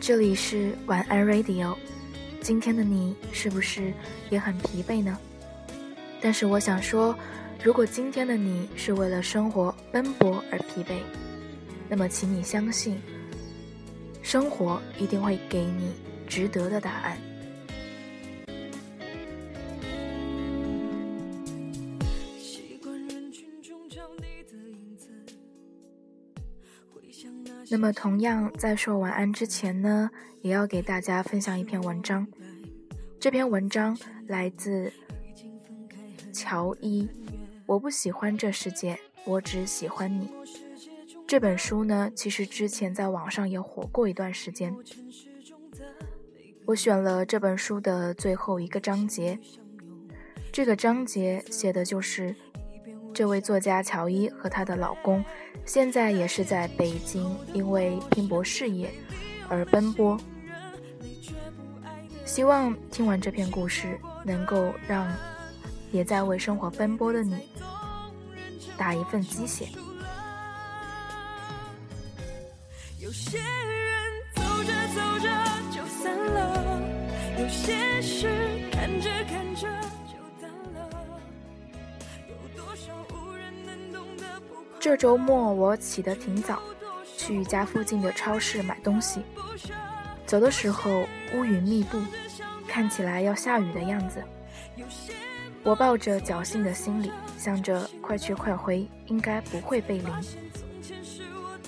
这里是晚安 Radio。今天的你是不是也很疲惫呢？但是我想说，如果今天的你是为了生活奔波而疲惫，那么请你相信，生活一定会给你值得的答案。那么，同样在说晚安之前呢，也要给大家分享一篇文章。这篇文章来自乔伊。我不喜欢这世界，我只喜欢你。这本书呢，其实之前在网上也火过一段时间。我选了这本书的最后一个章节，这个章节写的就是。这位作家乔伊和她的老公，现在也是在北京，因为拼搏事业而奔波。希望听完这篇故事，能够让也在为生活奔波的你打一份鸡血。有些人走着走着就散了，有些事看着看着。这周末我起得挺早，去家附近的超市买东西。走的时候乌云密布，看起来要下雨的样子。我抱着侥幸的心理，想着快去快回，应该不会被淋。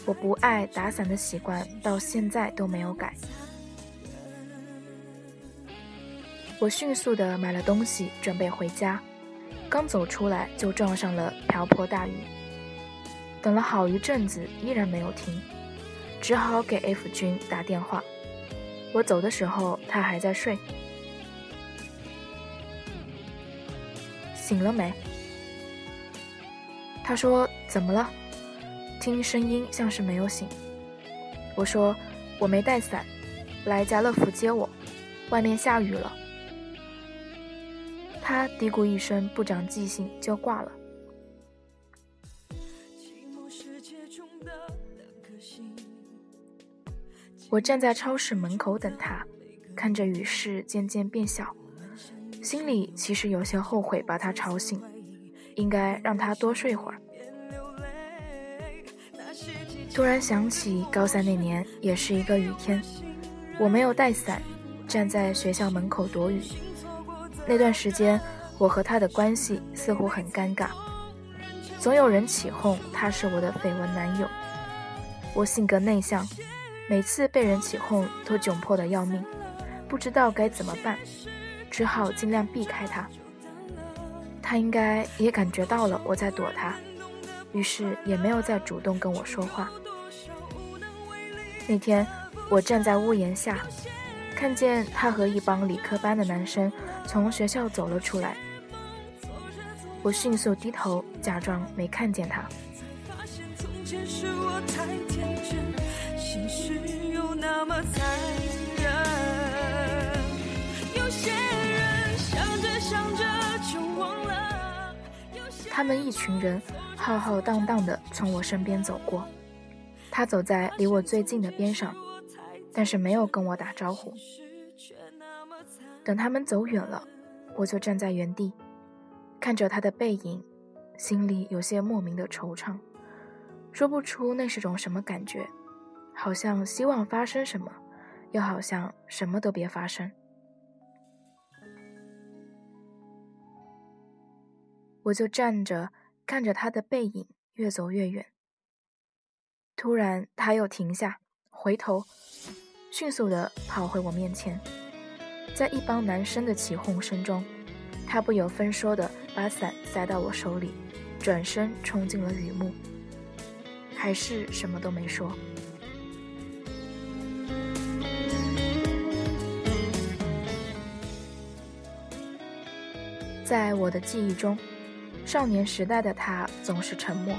我不爱打伞的习惯到现在都没有改。我迅速的买了东西，准备回家。刚走出来就撞上了瓢泼大雨。等了好一阵子，依然没有停，只好给 F 君打电话。我走的时候，他还在睡。醒了没？他说：“怎么了？”听声音像是没有醒。我说：“我没带伞，来家乐福接我，外面下雨了。”他嘀咕一声，不长记性就挂了。我站在超市门口等他，看着雨势渐渐变小，心里其实有些后悔把他吵醒，应该让他多睡会儿。突然想起高三那年也是一个雨天，我没有带伞，站在学校门口躲雨。那段时间，我和他的关系似乎很尴尬，总有人起哄他是我的绯闻男友。我性格内向。每次被人起哄，都窘迫的要命，不知道该怎么办，只好尽量避开他。他应该也感觉到了我在躲他，于是也没有再主动跟我说话。那天，我站在屋檐下，看见他和一帮理科班的男生从学校走了出来，我迅速低头，假装没看见他。他们一群人浩浩荡荡的从我身边走过，他走在离我最近的边上，但是没有跟我打招呼。等他们走远了，我就站在原地，看着他的背影，心里有些莫名的惆怅，说不出那是种什么感觉。好像希望发生什么，又好像什么都别发生。我就站着看着他的背影越走越远。突然，他又停下，回头，迅速的跑回我面前，在一帮男生的起哄声中，他不由分说的把伞塞到我手里，转身冲进了雨幕，还是什么都没说。在我的记忆中，少年时代的他总是沉默。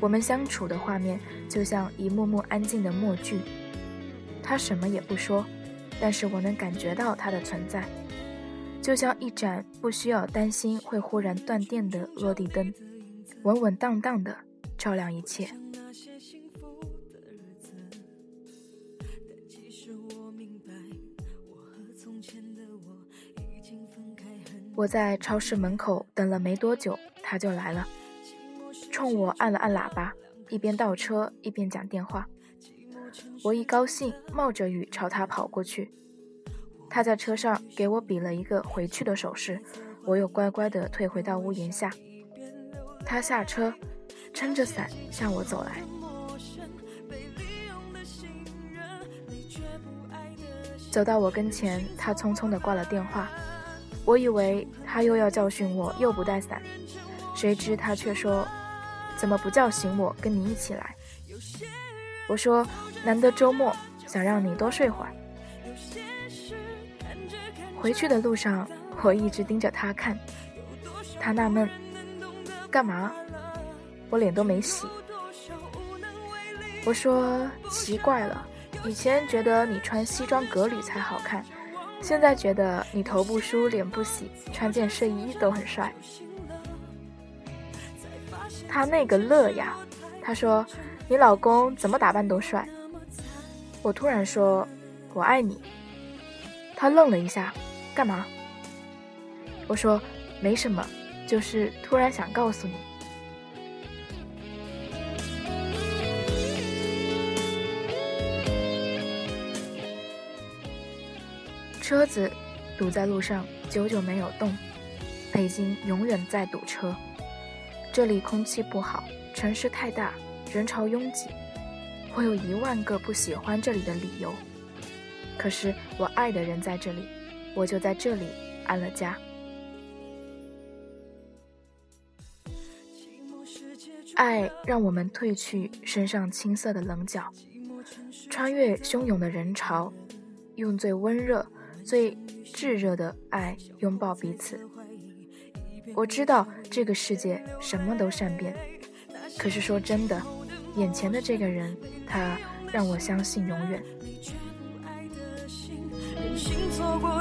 我们相处的画面就像一幕幕安静的默剧。他什么也不说，但是我能感觉到他的存在，就像一盏不需要担心会忽然断电的落地灯，稳稳当当的照亮一切。我在超市门口等了没多久，他就来了，冲我按了按喇叭，一边倒车一边讲电话。我一高兴，冒着雨朝他跑过去。他在车上给我比了一个回去的手势，我又乖乖地退回到屋檐下。他下车，撑着伞向我走来。走到我跟前，他匆匆地挂了电话。我以为他又要教训我，又不带伞，谁知他却说：“怎么不叫醒我，跟你一起来？”我说：“难得周末，想让你多睡会儿。”回去的路上，我一直盯着他看，他纳闷：“干嘛？”我脸都没洗。我说：“奇怪了，以前觉得你穿西装革履才好看。”现在觉得你头不梳脸不洗，穿件睡衣都很帅。他那个乐呀，他说你老公怎么打扮都帅。我突然说我爱你。他愣了一下，干嘛？我说没什么，就是突然想告诉你。车子堵在路上，久久没有动。北京永远在堵车，这里空气不好，城市太大，人潮拥挤。我有一万个不喜欢这里的理由，可是我爱的人在这里，我就在这里安了家。爱让我们褪去身上青涩的棱角，穿越汹涌的人潮，用最温热。最炙热的爱，拥抱彼此。我知道这个世界什么都善变，可是说真的，眼前的这个人，他让我相信永远。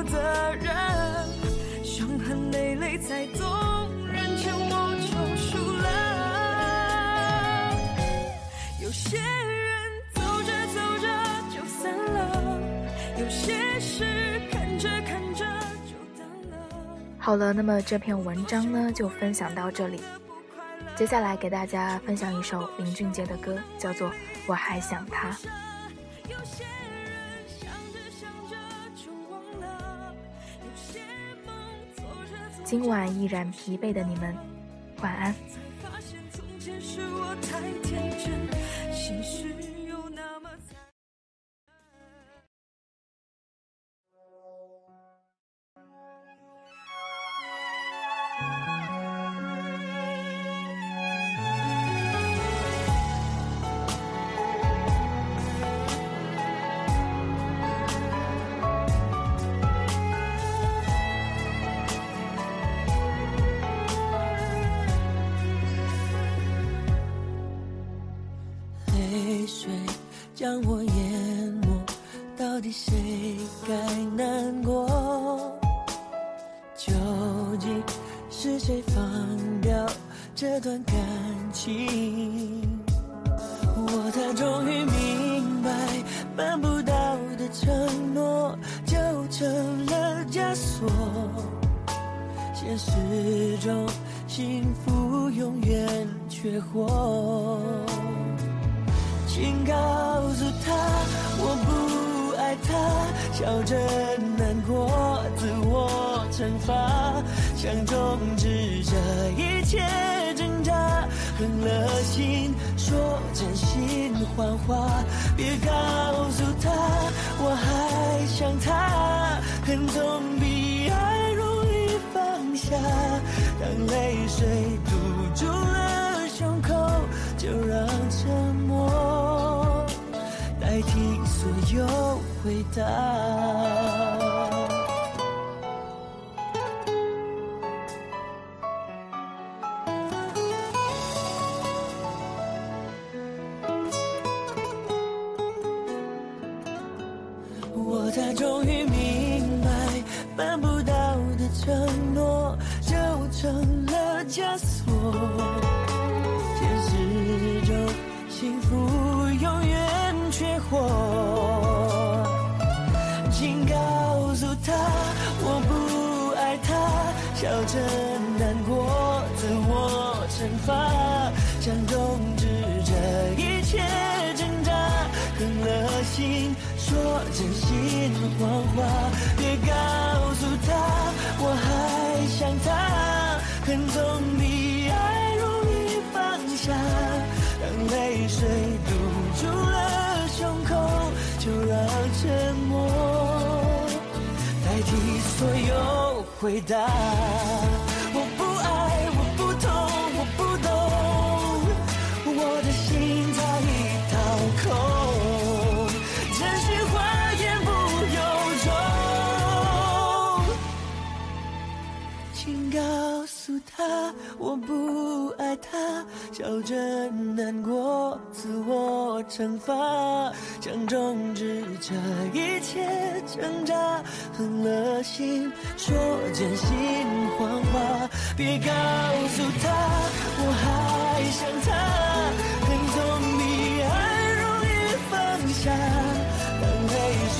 责任，伤痕累累才懂，人劝我就输了有些人走着走着就散了，有些事看着看着就淡了。好了，那么这篇文章呢就分享到这里。接下来给大家分享一首林俊杰的歌，叫做《我还想他》。今晚依然疲惫的你们，晚安。将我淹没，到底谁该难过？究竟是谁放掉这段感情？我才终于明白，办不到的承诺就成了枷锁。现实中，幸福永远缺货。请告诉他，我不爱他，笑着难过，自我惩罚，想终止这一切挣扎，狠了心说真心谎话，别告诉他我还想他，恨总比爱容易放下，当泪水堵住了。他。我才终于明白，办不到的承诺就成了枷锁。谎话，别告诉他我还想他，恨总比爱容易放下，当泪水堵住了胸口，就让沉默代替所有。回答，我不爱他，笑着难过，自我惩罚，想终止这一切挣扎，狠了心。说真心谎话，别告诉他我还想他，恨总比爱容易放下。当泪水